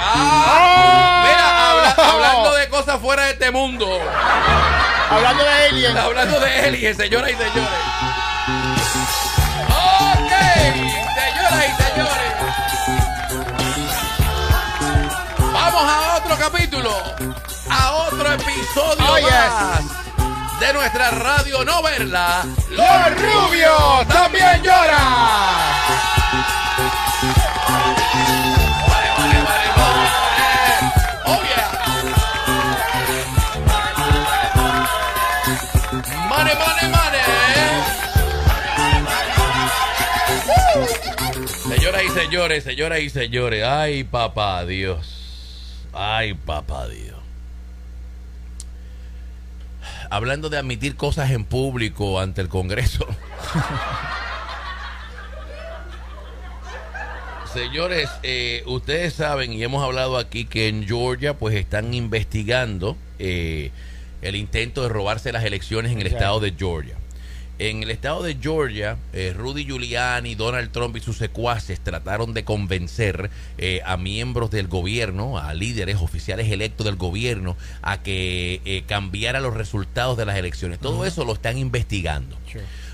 Ah, mira, habla- hablando de cosas fuera de este mundo. Hablando de Alien. Hablando de Alien, señoras y señores. Ok, señoras y señores. Vamos a otro capítulo. A otro episodio Oh, yes. de nuestra radio no verla. Los rubios también lloran. Señores, señoras y señores, ay papá Dios. Ay papá Dios. Hablando de admitir cosas en público ante el Congreso. Señores, eh, ustedes saben y hemos hablado aquí que en Georgia pues están investigando eh, el intento de robarse las elecciones en el estado de Georgia. En el estado de Georgia, eh, Rudy Giuliani, Donald Trump y sus secuaces trataron de convencer eh, a miembros del gobierno, a líderes oficiales electos del gobierno, a que eh, cambiara los resultados de las elecciones. Todo eso lo están investigando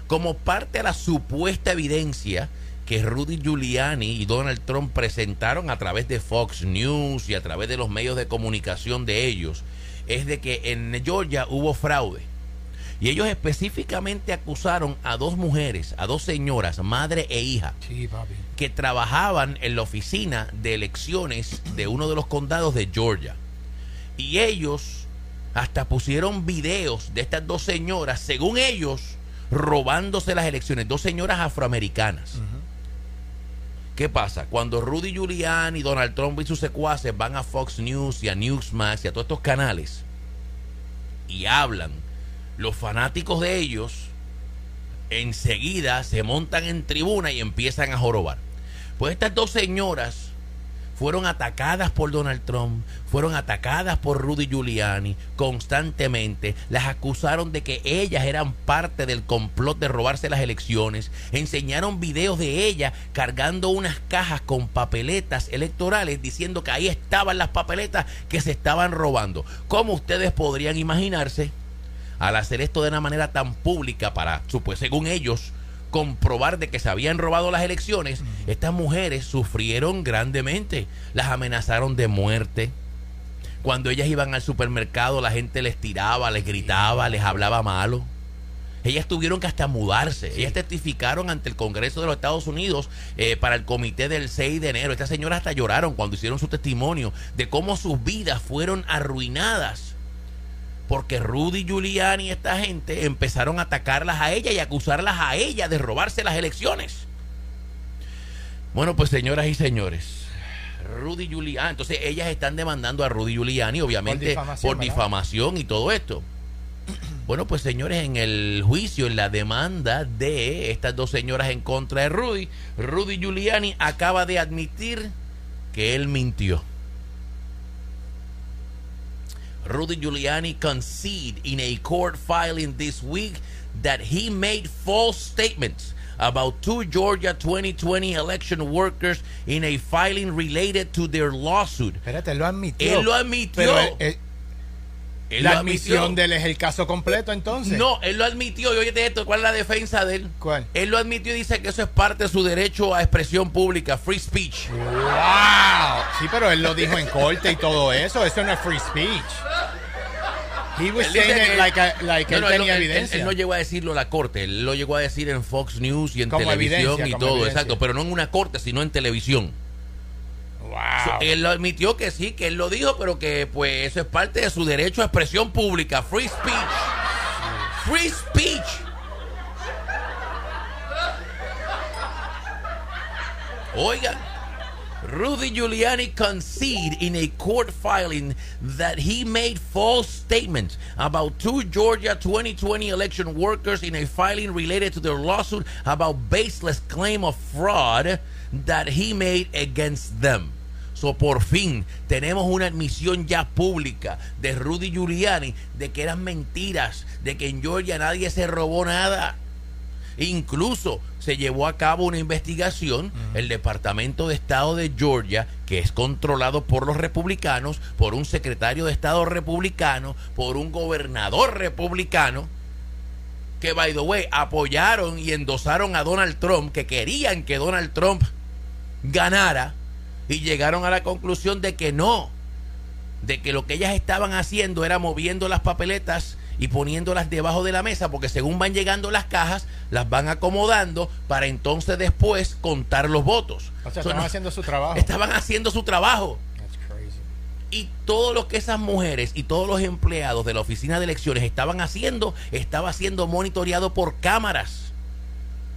como parte de la supuesta evidencia que Rudy Giuliani y Donald Trump presentaron a través de Fox News y a través de los medios de comunicación de ellos, es de que en Georgia hubo fraude. Y ellos específicamente acusaron a dos mujeres, a dos señoras, madre e hija, Sí, papi. que trabajaban en la oficina de elecciones de uno de los condados de Georgia. Y ellos hasta pusieron videos de estas dos señoras, según ellos, robándose las elecciones. Dos señoras afroamericanas. ¿Qué pasa? Cuando Rudy Giuliani, Donald Trump y sus secuaces van a Fox News y a Newsmax y a todos estos canales y hablan, los fanáticos de ellos enseguida se montan en tribuna y empiezan a jorobar. Pues estas dos señoras fueron atacadas por Donald Trump, fueron atacadas por Rudy Giuliani constantemente, las acusaron de que ellas eran parte del complot de robarse las elecciones, enseñaron videos de ellas cargando unas cajas con papeletas electorales diciendo que ahí estaban las papeletas que se estaban robando. ¿Cómo ustedes podrían imaginarse? Al hacer esto de una manera tan pública para, supues- según ellos, comprobar de que se habían robado las elecciones, estas mujeres sufrieron grandemente. Las amenazaron de muerte. Cuando ellas iban al supermercado, la gente les tiraba, les gritaba, les hablaba malo. Ellas tuvieron que hasta mudarse. Ellas testificaron ante el Congreso de los Estados Unidos eh, para el comité del 6 de enero. Estas señoras hasta lloraron cuando hicieron su testimonio de cómo sus vidas fueron arruinadas porque Rudy Giuliani y esta gente empezaron a atacarlas a ella y acusarlas a ella de robarse las elecciones. Bueno, pues señoras y señores, Rudy Giuliani, entonces ellas están demandando a Rudy Giuliani, obviamente, por difamación, difamación, ¿verdad? y todo esto. Bueno, pues señores, en el juicio, en la demanda de estas dos señoras en contra de Rudy, Rudy Giuliani acaba de admitir que él mintió. Rudy Giuliani conceded in a court filing this week that he made false statements about two Georgia 2020 election workers in a filing related to their lawsuit. Espérate, lo admitió. Él lo admitió. Pero él- él- Él la admisión de él es el caso completo, entonces. No, él lo admitió. Y oye esto, ¿cuál es la defensa de él? ¿Cuál? Él lo admitió y dice que eso es parte de su derecho a expresión pública, free speech. ¡Wow! Sí, pero él lo dijo en corte y todo eso. Eso no es free speech. He was Él dice saying it que- like, a- like No, él no, él, tenía él- él- evidencia. él no llegó a decirlo a la corte, él lo llegó a decir en Fox News y en Como televisión y todo, exacto, pero no en una corte, sino en televisión. Wow. Él lo admitió que sí, que él lo dijo, pero que pues eso es parte de su derecho a expresión pública, free speech. Free speech. Oigan, Rudy Giuliani conceded in a court filing that he made false statements about two Georgia 2020 election workers in a filing related to their lawsuit about baseless claim of fraud that he made against them. So por fin tenemos una admisión ya pública de Rudy Giuliani de que eran mentiras, de que en Georgia nadie se robó nada. Incluso se llevó a cabo una investigación, el Departamento de Estado de Georgia, que es controlado por los republicanos, por un secretario de Estado republicano, por un gobernador republicano, que, by the way, apoyaron y endosaron a Donald Trump, que querían que Donald Trump ganara, y llegaron a la conclusión de que no, de que lo que ellas estaban haciendo era moviendo las papeletas y poniéndolas debajo de la mesa, porque según van llegando las cajas, las van acomodando para entonces después contar los votos. O sea, So, estaban no- haciendo su trabajo. Estaban haciendo su trabajo. That's crazy. Y todo lo que esas mujeres y todos los empleados de la oficina de elecciones estaban haciendo, estaba siendo monitoreado por cámaras.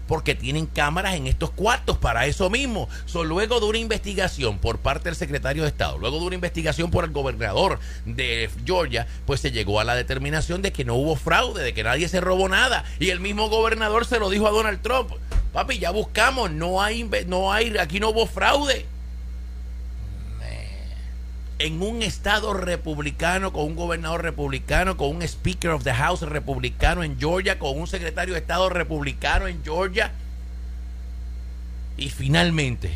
Porque tienen cámaras en estos cuartos para eso mismo. So, luego de una investigación por parte del secretario de Estado, luego de una investigación por el gobernador de Georgia, pues se llegó a la determinación de que no hubo fraude, de que nadie se robó nada. Y el mismo gobernador se lo dijo a Donald Trump. Papi, ya buscamos, no hay, no hay, aquí no hubo fraude en un estado republicano, con un gobernador republicano, con un Speaker of the House republicano en Georgia, con un secretario de Estado republicano en Georgia. Y finalmente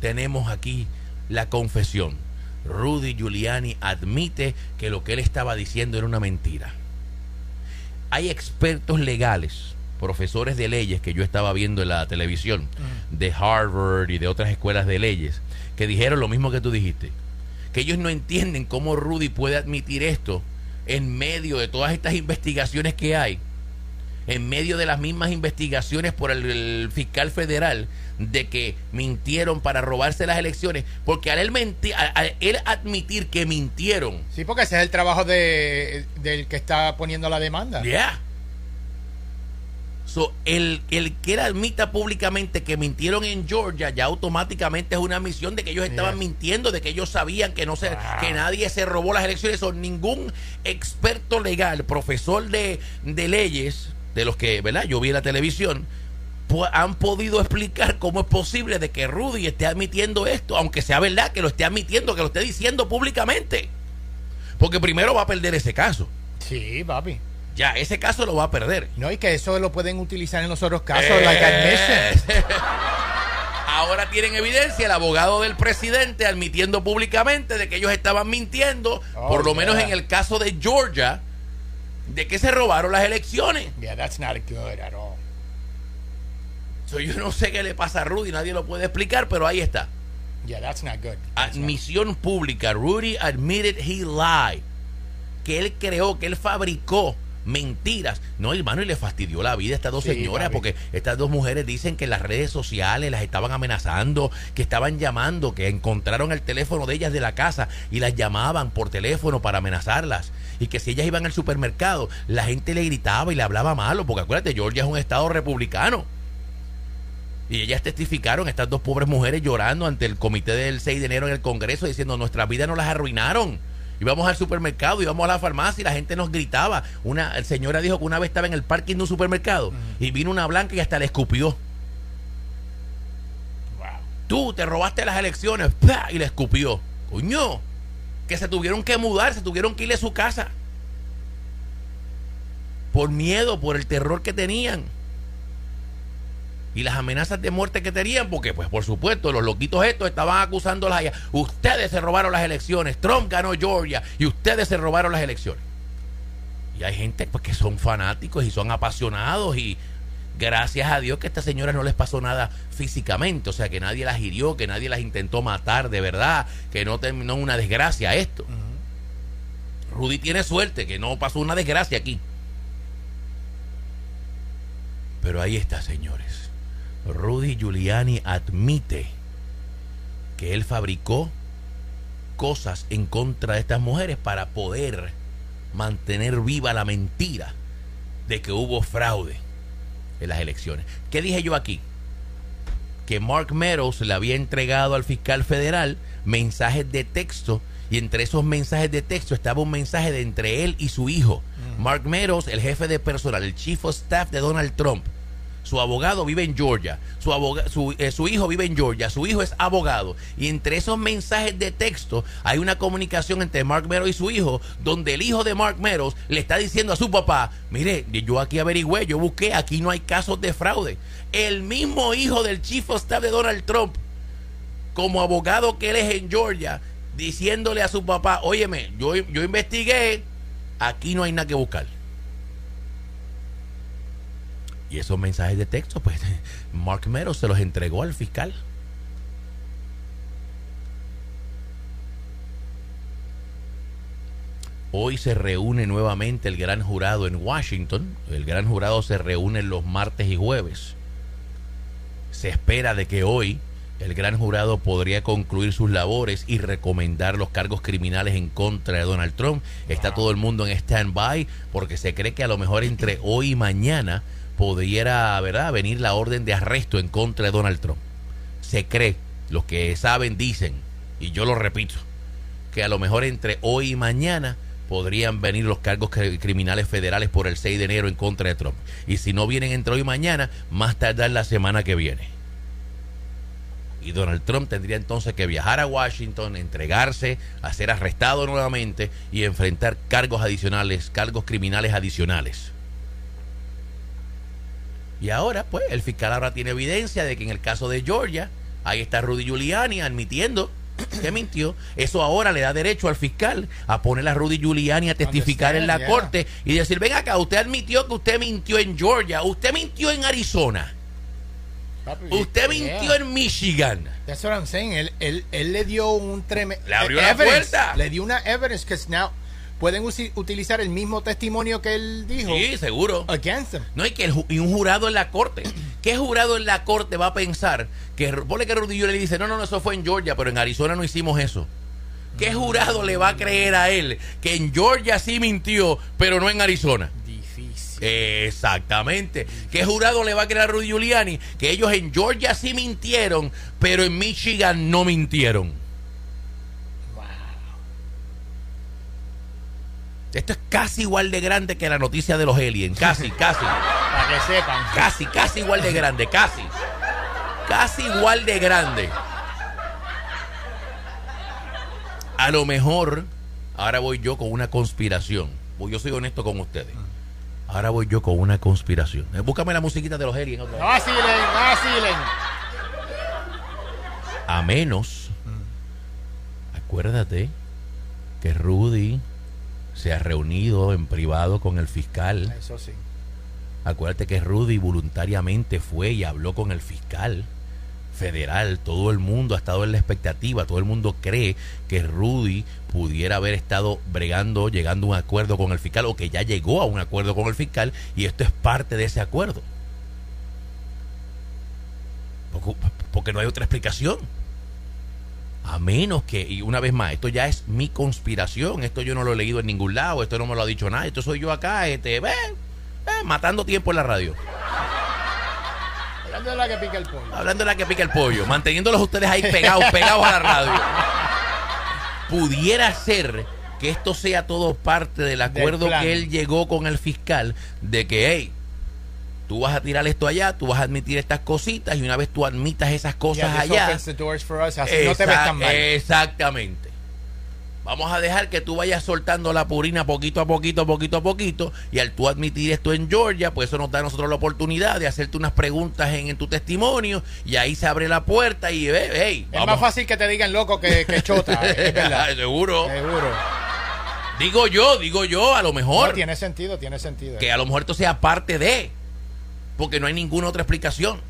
tenemos aquí la confesión. Rudy Giuliani admite que lo que él estaba diciendo era una mentira. Hay expertos legales, profesores de leyes que yo estaba viendo en la televisión, de Harvard y de otras escuelas de leyes, que dijeron lo mismo que tú dijiste que ellos no entienden cómo Rudy puede admitir esto en medio de todas estas investigaciones que hay, en medio de las mismas investigaciones por el, el fiscal federal de que mintieron para robarse las elecciones, porque al él, menti- al- al él admitir que mintieron, Sí, porque ese es el trabajo de, del que está poniendo la demanda. ya. So, el, el que él admita públicamente que mintieron en Georgia ya automáticamente es una misión de que ellos estaban Yes. mintiendo, de que ellos sabían que no se, que nadie se robó las elecciones. O ningún experto legal, profesor de, de leyes, de los que, ¿verdad? Yo vi en la televisión, han podido explicar cómo es posible de que Rudy esté admitiendo esto, aunque sea verdad que lo esté admitiendo, que lo esté diciendo públicamente. Porque primero va a perder ese caso. Sí, papi. Ya, ese caso lo va a perder. No, y que eso lo pueden utilizar en los otros casos, Eh. like. Ahora tienen evidencia el abogado del presidente admitiendo públicamente de que ellos estaban mintiendo, Oh, por lo menos en el caso de Georgia, de que se robaron las elecciones. Yeah, that's not good at all. So, yo no sé qué le pasa a Rudy, nadie lo puede explicar, pero ahí está. Yeah, that's not good. That's not- Admisión pública. Rudy admitted he lied. Que él creó, que él fabricó mentiras. No, hermano, y le fastidió la vida a estas dos Sí, señoras papi. porque estas dos mujeres dicen que en las redes sociales las estaban amenazando, que estaban llamando, que encontraron el teléfono de ellas de la casa y las llamaban por teléfono para amenazarlas. Y que si ellas iban al supermercado, la gente le gritaba y le hablaba malo, porque acuérdate, Georgia es un estado republicano. Y ellas testificaron, estas dos pobres mujeres llorando ante el comité del 6 de enero en el Congreso diciendo nuestras vidas nos las arruinaron. Íbamos al supermercado, íbamos a la farmacia y la gente nos gritaba. Una señora dijo que una vez estaba en el parking de un supermercado y vino una blanca y hasta le escupió. Wow. Tú te robaste las elecciones ¡pah! y le escupió. Coño, que se tuvieron que mudar, se tuvieron que ir de su casa. Por miedo, por el terror que tenían. Y las amenazas de muerte que tenían, porque pues por supuesto los loquitos estos estaban acusándolas a ellas. Ustedes se robaron las elecciones, Trump ganó Georgia y ustedes se robaron las elecciones. Y hay gente pues, que son fanáticos y son apasionados y gracias a Dios que a estas señoras no les pasó nada físicamente, o sea que nadie las hirió, que nadie las intentó matar de verdad, que no terminó una desgracia esto. Rudy tiene suerte, que no pasó una desgracia aquí. Pero ahí está, señores. Rudy Giuliani admite que él fabricó cosas en contra de estas mujeres para poder mantener viva la mentira de que hubo fraude en las elecciones. ¿Qué dije yo aquí? Que Mark Meadows le había entregado al fiscal federal mensajes de texto y entre esos mensajes de texto estaba un mensaje de entre él y su hijo. Mark Meadows, el jefe de personal, el chief of staff de Donald Trump, Su abogado vive en Georgia. Su, su, eh, su hijo vive en Georgia. Su hijo es abogado. Y entre esos mensajes de texto hay una comunicación entre Mark Meadows y su hijo, donde el hijo de Mark Meadows le está diciendo a su papá, mire, yo aquí averigüé, yo busqué, aquí no hay casos de fraude. El mismo hijo del chief of staff de Donald Trump, como abogado que él es en Georgia, diciéndole a su papá, óyeme, yo, yo investigué, aquí no hay nada que buscar. Y esos mensajes de texto, pues Mark Meadows se los entregó al fiscal. Hoy se reúne nuevamente el gran jurado en Washington. El gran jurado se reúne los martes y jueves. Se espera de que hoy el gran jurado podría concluir sus labores y recomendar los cargos criminales en contra de Donald Trump. Está todo el mundo en stand-by porque se cree que a lo mejor entre hoy y mañana pudiera, ¿verdad?, venir la orden de arresto en contra de Donald Trump. Se cree, los que saben dicen, y yo lo repito, que a lo mejor entre hoy y mañana podrían venir los cargos cri- criminales federales por el 6 de enero en contra de Trump. Y si no vienen entre hoy y mañana, más tardar la semana que viene. Y Donald Trump tendría entonces que viajar a Washington, entregarse, a ser arrestado nuevamente y enfrentar cargos adicionales, cargos criminales adicionales. Y ahora, pues, el fiscal ahora tiene evidencia de que en el caso de Georgia, ahí está Rudy Giuliani admitiendo que mintió. Eso ahora le da derecho al fiscal a poner a Rudy Giuliani a testificar en la yeah. corte y decir, ven acá, usted admitió que usted mintió en Georgia, usted mintió en Arizona, Papi, usted mintió yeah. en Michigan. That's what I'm saying. Él, él, él le dio un tremendo. Le abrió la puerta. Le dio una evidence que now pueden utilizar el mismo testimonio que él dijo Sí, seguro. against him. No, y que el ju- y un jurado en la corte. ¿Qué jurado en la corte va a pensar que pone que Rudy Giuliani le dice, no, no, no, eso fue en Georgia, pero en Arizona no hicimos eso? ¿Qué jurado le va a creer a él que en Georgia sí mintió, pero no en Arizona? Difícil. Exactamente. ¿Qué jurado le va a creer a Rudy Giuliani que ellos en Georgia sí mintieron, pero en Michigan no mintieron? Wow. Esto es casi igual de grande que la noticia de los aliens. Casi, casi. Para que sepan. Casi, casi igual de grande, casi. Casi igual de grande. A lo mejor, ahora voy yo con una conspiración. Pues Yo soy honesto con ustedes. Ahora voy yo con una conspiración. Eh, Búscame la musiquita de los aliens otra vez. Vacilen, vacilen. A menos, acuérdate que Rudy se ha reunido en privado con el fiscal. Eso sí. Acuérdate que Rudy voluntariamente fue y habló con el fiscal federal. Todo el mundo ha estado en la expectativa. Todo el mundo cree que Rudy pudiera haber estado bregando, llegando a un acuerdo con el fiscal o que ya llegó a un acuerdo con el fiscal y esto es parte de ese acuerdo. Porque, porque no hay otra explicación. A menos que, y una vez más, esto ya es mi conspiración, esto yo no lo he leído en ningún lado, esto no me lo ha dicho nadie, esto soy yo acá, este, ven, eh, matando tiempo en la radio. Hablando de la que pica el pollo. Hablando de la que pica el pollo, manteniéndolos ustedes ahí pegados, pegados a la radio. Pudiera ser que esto sea todo parte del acuerdo que él llegó con el fiscal de que, hey, tú vas a tirar esto allá, tú vas a admitir estas cositas y una vez tú admitas esas cosas Yeah, allá, opens the doors for us, así no te ves tan mal. Exactamente. Vamos a dejar que tú vayas soltando la purina poquito a poquito, poquito a poquito. Y al tú admitir esto en Georgia, pues eso nos da a nosotros la oportunidad de hacerte unas preguntas en, en tu testimonio. Y ahí se abre la puerta y ve, hey, es más fácil que te digan loco que, que chota. es verdad. Seguro. Seguro. Digo yo, digo yo, a lo mejor. No, tiene sentido, tiene sentido. que a lo mejor esto sea parte de, porque no hay ninguna otra explicación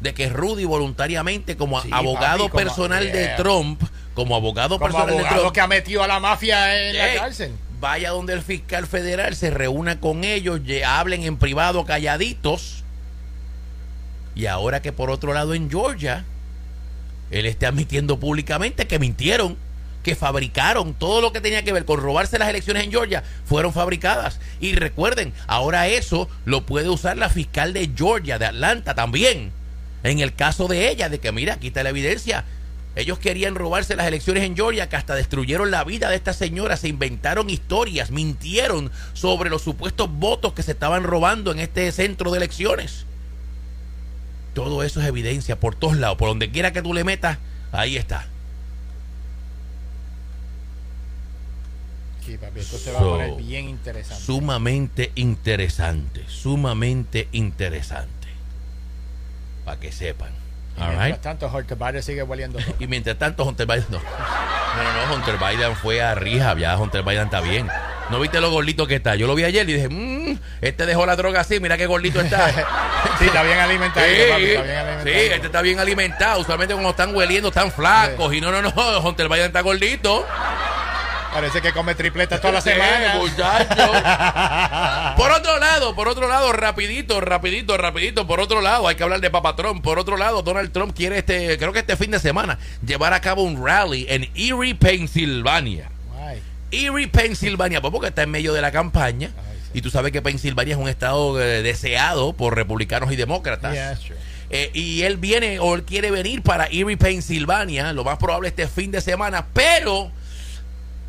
de que Rudy voluntariamente como Sí, abogado papi, como- personal de. Trump, como abogado Como personal de Trump, que ha metido a la mafia en la cárcel. vaya donde el fiscal federal se reúna con ellos, hablen en privado calladitos. Y ahora que por otro lado en Georgia, él está admitiendo públicamente que mintieron, que fabricaron todo lo que tenía que ver con robarse las elecciones en Georgia, fueron fabricadas. Y recuerden, ahora eso lo puede usar la fiscal de Georgia, de Atlanta también. En el caso de ella, de que mira, aquí está la evidencia. Ellos querían robarse las elecciones en Georgia, que hasta destruyeron la vida de esta señora, se inventaron historias, mintieron sobre los supuestos votos que se estaban robando en este centro de elecciones. Todo eso es evidencia por todos lados. Por donde quiera que tú le metas, ahí está. Sí, papi, esto se va a poner bien interesante. Sumamente interesante. Sumamente interesante. Para que sepan. Y All mientras right. tanto, Hunter Biden sigue todo. Y mientras tanto, Hunter Biden no. No, no, no, Hunter Biden fue a rehab, ya Hunter Biden está bien. ¿No viste lo gordito que está? Yo lo vi ayer y dije, mmm, este dejó la droga así, mira qué gordito está. sí, está bien alimentado, Sí, papi, está bien alimentado. sí, este está bien alimentado. Usualmente cuando están hueliendo están flacos. Y no, no, no, Hunter Biden está gordito. Parece que come tripletas toda la semana. muchacho. Por otro lado, por otro lado, rapidito, rapidito, rapidito, por otro lado, hay que hablar de Papa Trump. Por otro lado, Donald Trump quiere este, creo que este fin de semana, llevar a cabo un rally en Erie, Pensilvania. Erie, Pensilvania, pues porque está en medio de la campaña. Ay, sí. Y tú sabes que Pensilvania es un estado eh, deseado por republicanos y demócratas. Yeah. Eh, y él viene o él quiere venir para Erie, Pensilvania, lo más probable este fin de semana, pero,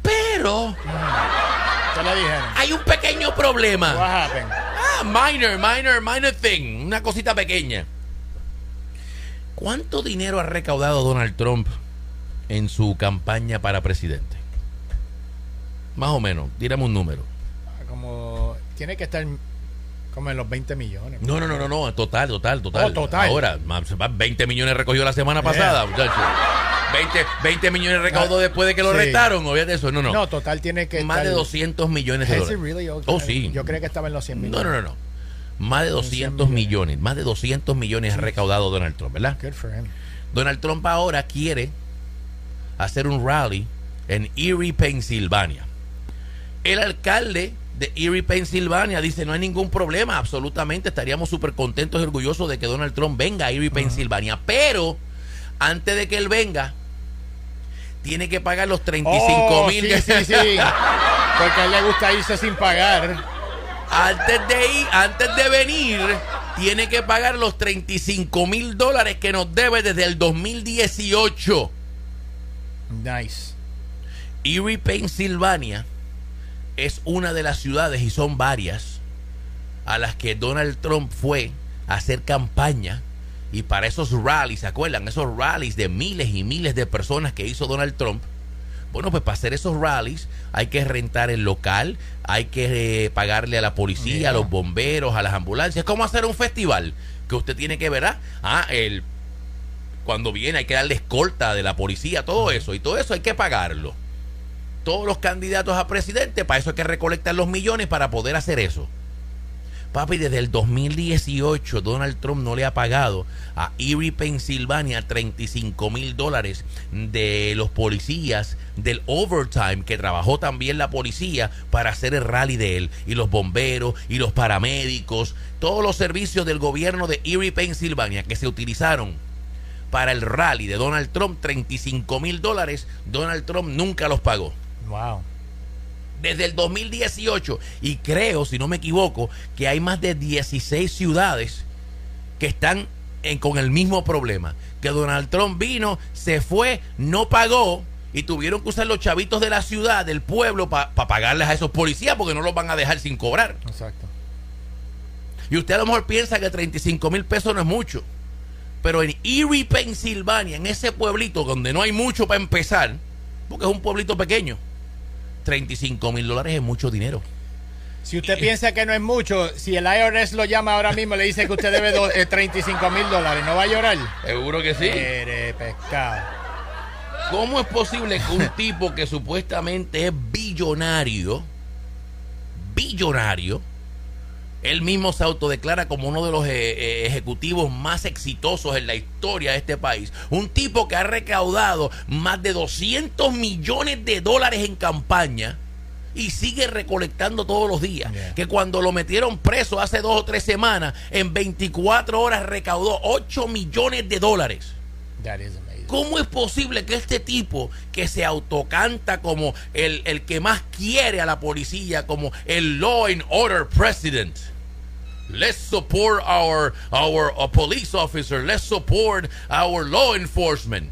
pero, ¿Qué le dijeron? hay un pequeño problema. What happened? Ah, minor, minor, minor thing, una cosita pequeña. ¿Cuánto dinero ha recaudado Donald Trump en su campaña para presidente? Más o menos, tírame un número. Como tiene que estar como en los 20 millones. No, no, no, no, no, total, total, total. Oh, total. Ahora, ma- se va- 20 millones recogió la semana pasada, muchachos. 20, 20 millones recaudó Ah, después de que lo sí. retaron, olvídate de eso. No, no. No, total tiene que Más de estar- 200 millones de dólares. really? Oh, sí. Yo creo que estaba en los 100 No, millones. no, no, no. Más de 200 millones, más de 200 millones ha recaudado Donald Trump, ¿verdad? Good for him. Donald Trump ahora quiere hacer un rally en Erie, Pensilvania. El alcalde de Erie, Pensilvania dice, no hay ningún problema, absolutamente, estaríamos súper contentos y orgullosos de que Donald Trump venga a Erie, Pensilvania, pero antes de que él venga, tiene que pagar los 35 Oh, mil. Sí, sí, sí. Porque a él le gusta irse sin pagar. antes de ir, antes de venir, tiene que pagar los 35 mil dólares que nos debe desde el 2018. Nice. Erie, Pensilvania es una de las ciudades, y son varias, a las que Donald Trump fue a hacer campaña. Y para esos rallies, ¿se acuerdan? Esos rallies de miles y miles de personas que hizo Donald Trump. Bueno, pues para hacer esos rallies hay que rentar el local, hay que eh, pagarle a la policía, Yeah. a los bomberos, a las ambulancias. Es como hacer un festival que usted tiene que ver, ¿ah? Ah, el, cuando viene hay que darle escolta de la policía, todo eso. Y todo eso hay que pagarlo. Todos los candidatos a presidente, para eso hay que recolectar los millones para poder hacer eso. Papi, desde el 2018 Donald Trump no le ha pagado a Erie, Pensilvania 35 mil dólares de los policías del overtime que trabajó también la policía para hacer el rally de él y los bomberos y los paramédicos, todos los servicios del gobierno de Erie, Pensilvania que se utilizaron para el rally de Donald Trump 35 mil dólares, Donald Trump nunca los pagó Wow. desde el 2018 y creo, si no me equivoco, que hay más de 16 ciudades que están en- con el mismo problema. Que Donald Trump vino, se fue, no pagó y tuvieron que usar los chavitos de la ciudad, del pueblo, para pagarles a esos policías porque no los van a dejar sin cobrar. Exacto. Y usted a lo mejor piensa que 35 mil pesos no es mucho. Pero en Erie, Pensilvania, en ese pueblito donde no hay mucho para empezar, porque es un pueblito pequeño, 35 mil dólares es mucho dinero. Si usted piensa que no es mucho, si el IRS lo llama ahora mismo, le dice que usted debe do- eh, 35 mil dólares, ¿no va a llorar? Seguro que sí. Eres pescado. ¿Cómo es posible que un tipo que supuestamente es billonario, billonario, él mismo se autodeclara como uno de los eh, eh, ejecutivos más exitosos en la historia de este país? Un tipo que ha recaudado más de 200 millones de dólares en campaña y sigue recolectando todos los días. Yeah. Que cuando lo metieron preso hace dos o tres semanas, en 24 horas recaudó 8 millones de dólares. That is amazing. ¿Cómo es posible que este tipo que se autocanta como el, el que más quiere a la policía, como el law and order president? Let's support our our uh, police officer. Let's support our law enforcement.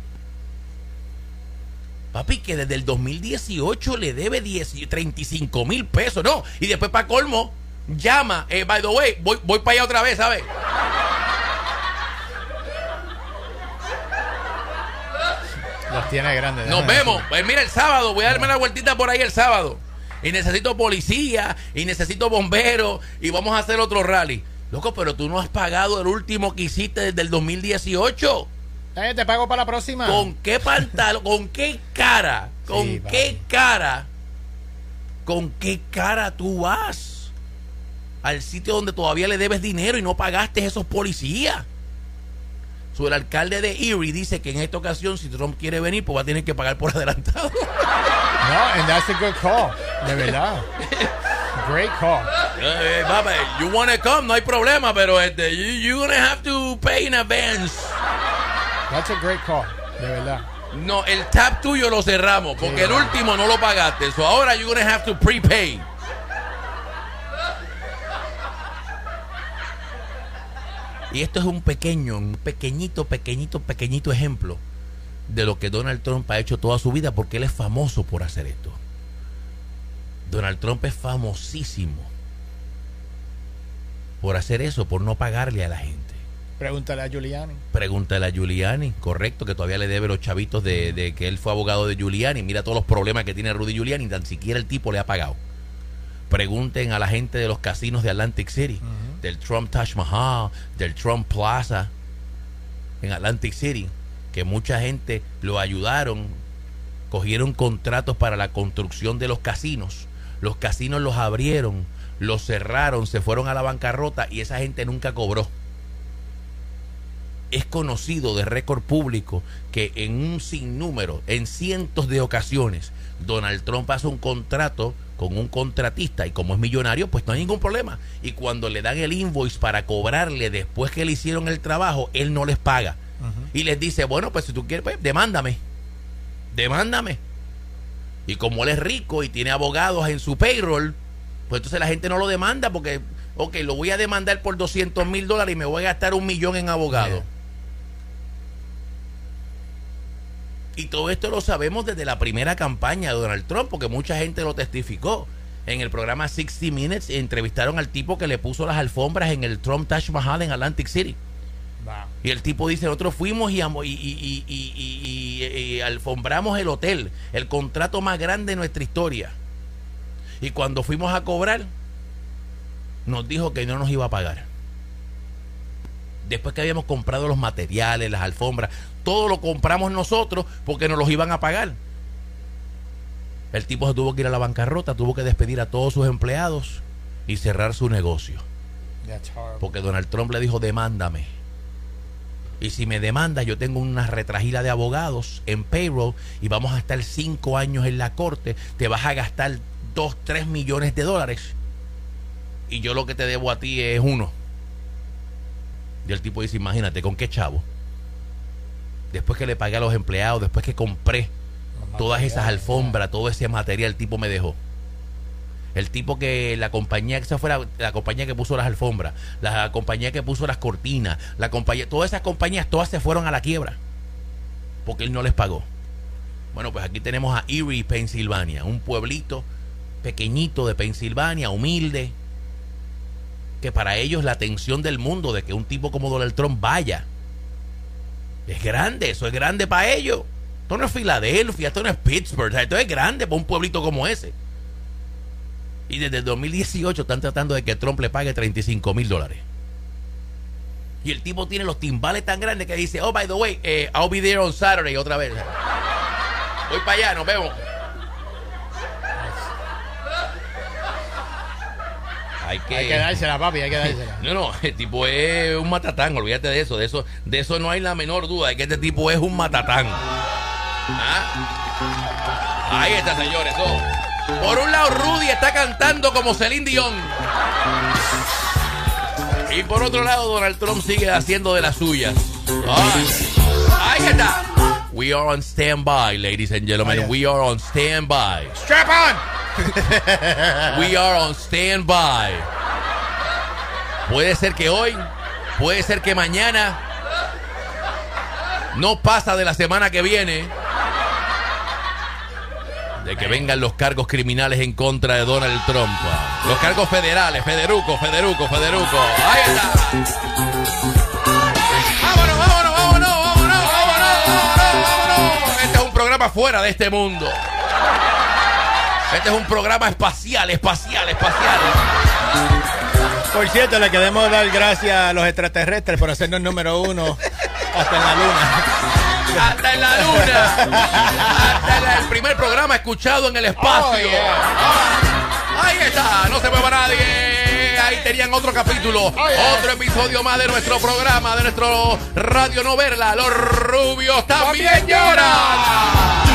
Papi, que desde el 2018 le debe 10, 35 mil pesos, ¿no? Y después, para colmo, llama. Eh, by the way, voy, voy para allá otra vez, ¿sabes? Los tiene grandes. Nos vemos. Pues mira, el sábado. Voy a darme una vueltita por ahí el sábado. Y necesito policía, y necesito bomberos, y vamos a hacer otro rally. Loco, pero tú no has pagado el último que hiciste desde el 2018. Eh, te pago para la próxima. ¿Con qué pantalón? ¿Con qué cara? ¿Con Sí, qué papi. cara? ¿Con qué cara tú vas al sitio donde todavía le debes dinero y no pagaste esos policías? So, el alcalde de Erie dice que en esta ocasión, si Trump quiere venir, pues va a tener que pagar por adelantado. No, and that's a good call. De verdad. Great call. Eh, papá, you wanna come, no hay problema, pero este, you, you're gonna have to pay in advance. That's a great call. De verdad. No, el tap tuyo lo cerramos, porque el último no lo pagaste. So ahora you're gonna have to prepay. Y esto es un pequeño, un pequeñito, pequeñito, pequeñito ejemplo de lo que Donald Trump ha hecho toda su vida, porque él es famoso por hacer esto. Donald Trump es famosísimo por hacer eso, por no pagarle a la gente. Pregúntale a Giuliani. Pregúntale a Giuliani, correcto, que todavía le debe los chavitos de, de que él fue abogado de Giuliani. Mira todos los problemas que tiene Rudy Giuliani, tan siquiera el tipo le ha pagado. Pregunten a la gente de los casinos de Atlantic City, del Trump Taj Mahal, del Trump Plaza en Atlantic City, que mucha gente lo ayudaron, cogieron contratos para la construcción de los casinos. Los casinos los abrieron, los cerraron, se fueron a la bancarrota y esa gente nunca cobró es conocido de récord público que en un sinnúmero, en cientos de ocasiones, Donald Trump hace un contrato con un contratista y como es millonario, pues no hay ningún problema. Y cuando le dan el invoice para cobrarle después que le hicieron el trabajo, él no les paga. Y les dice, bueno, pues si tú quieres, pues demándame. Demándame. Y como él es rico y tiene abogados en su payroll, pues entonces la gente no lo demanda porque, ok, lo voy a demandar por 200 mil dólares y me voy a gastar un millón en abogados. Y todo esto lo sabemos desde la primera campaña de Donald Trump, porque mucha gente lo testificó. En el programa 60 Minutes entrevistaron al tipo que le puso las alfombras en el Trump Taj Mahal en Atlantic City. Y el tipo dice, nosotros fuimos y, y, alfombramos el hotel, el contrato más grande de nuestra historia. Y cuando fuimos a cobrar, nos dijo que no nos iba a pagar. Después que habíamos comprado los materiales, las alfombras, todo lo compramos nosotros porque nos los iban a pagar. El tipo se tuvo que ir a la bancarrota, tuvo que despedir a todos sus empleados y cerrar su negocio. Porque Donald Trump le dijo, demándame. Y si me demanda, yo tengo una retragila de abogados en payroll y vamos a estar cinco años en la corte. Te vas a gastar dos, tres millones de dólares. Y yo lo que te debo a ti es uno. Y el tipo dice, imagínate, ¿con qué chavo? Después que le pagué a los empleados, después que compré todas esas alfombras, todo ese material, el tipo me dejó. El tipo que la compañía que esa fue la, compañía que puso las alfombras, la compañía que puso las cortinas, la compañía, todas esas compañías todas se fueron a la quiebra porque él no les pagó. Bueno, pues aquí tenemos a Erie, Pensilvania, un pueblito pequeñito de Pensilvania, humilde, que para ellos la atención del mundo de que un tipo como Donald Trump vaya es grande, eso es grande para ellos. Esto no es Filadelfia, esto no es Pittsburgh, esto es grande para un pueblito como ese. Y desde el 2018 están tratando de que Trump le pague 35 mil dólares. Y el tipo tiene los timbales tan grandes que dice, oh, by the way, eh, I'll be there on Saturday otra vez. Voy para allá, nos vemos. Hay que, Hay que dársela, papi, hay que dársela. no, no, el tipo es un matatán, olvídate de eso, de eso, de eso no hay la menor duda, de que este tipo es un matatán. ¿Ah? Ahí está, señores. Por un lado, Rudy está cantando como Celine Dion. Y por otro lado, Donald Trump sigue haciendo de las suyas. Ay. Ahí está. We are on standby, ladies and gentlemen. Oh, yeah. We are on standby. Strap on. We are on standby. Puede ser que hoy, puede ser que mañana, no pasa de la semana que viene, de que vengan los cargos criminales en contra de Donald Trump. Los cargos federales, Federuco, Federuco, Federuco. Ahí está. Vámonos, vámonos, vámonos, vámonos, vámonos, vámonos, vámonos. Este es un programa fuera de este mundo. Este es un programa espacial, espacial, espacial. Por cierto, le queremos dar gracias a los extraterrestres por hacernos número uno hasta en la luna. Hasta en la luna. Hasta el primer programa escuchado en el espacio. Oh, yeah. Ahí está, no se mueva nadie. Ahí tenían otro capítulo, yeah. otro episodio más de nuestro programa, de nuestro Radio Noverla. Los rubios también También lloran.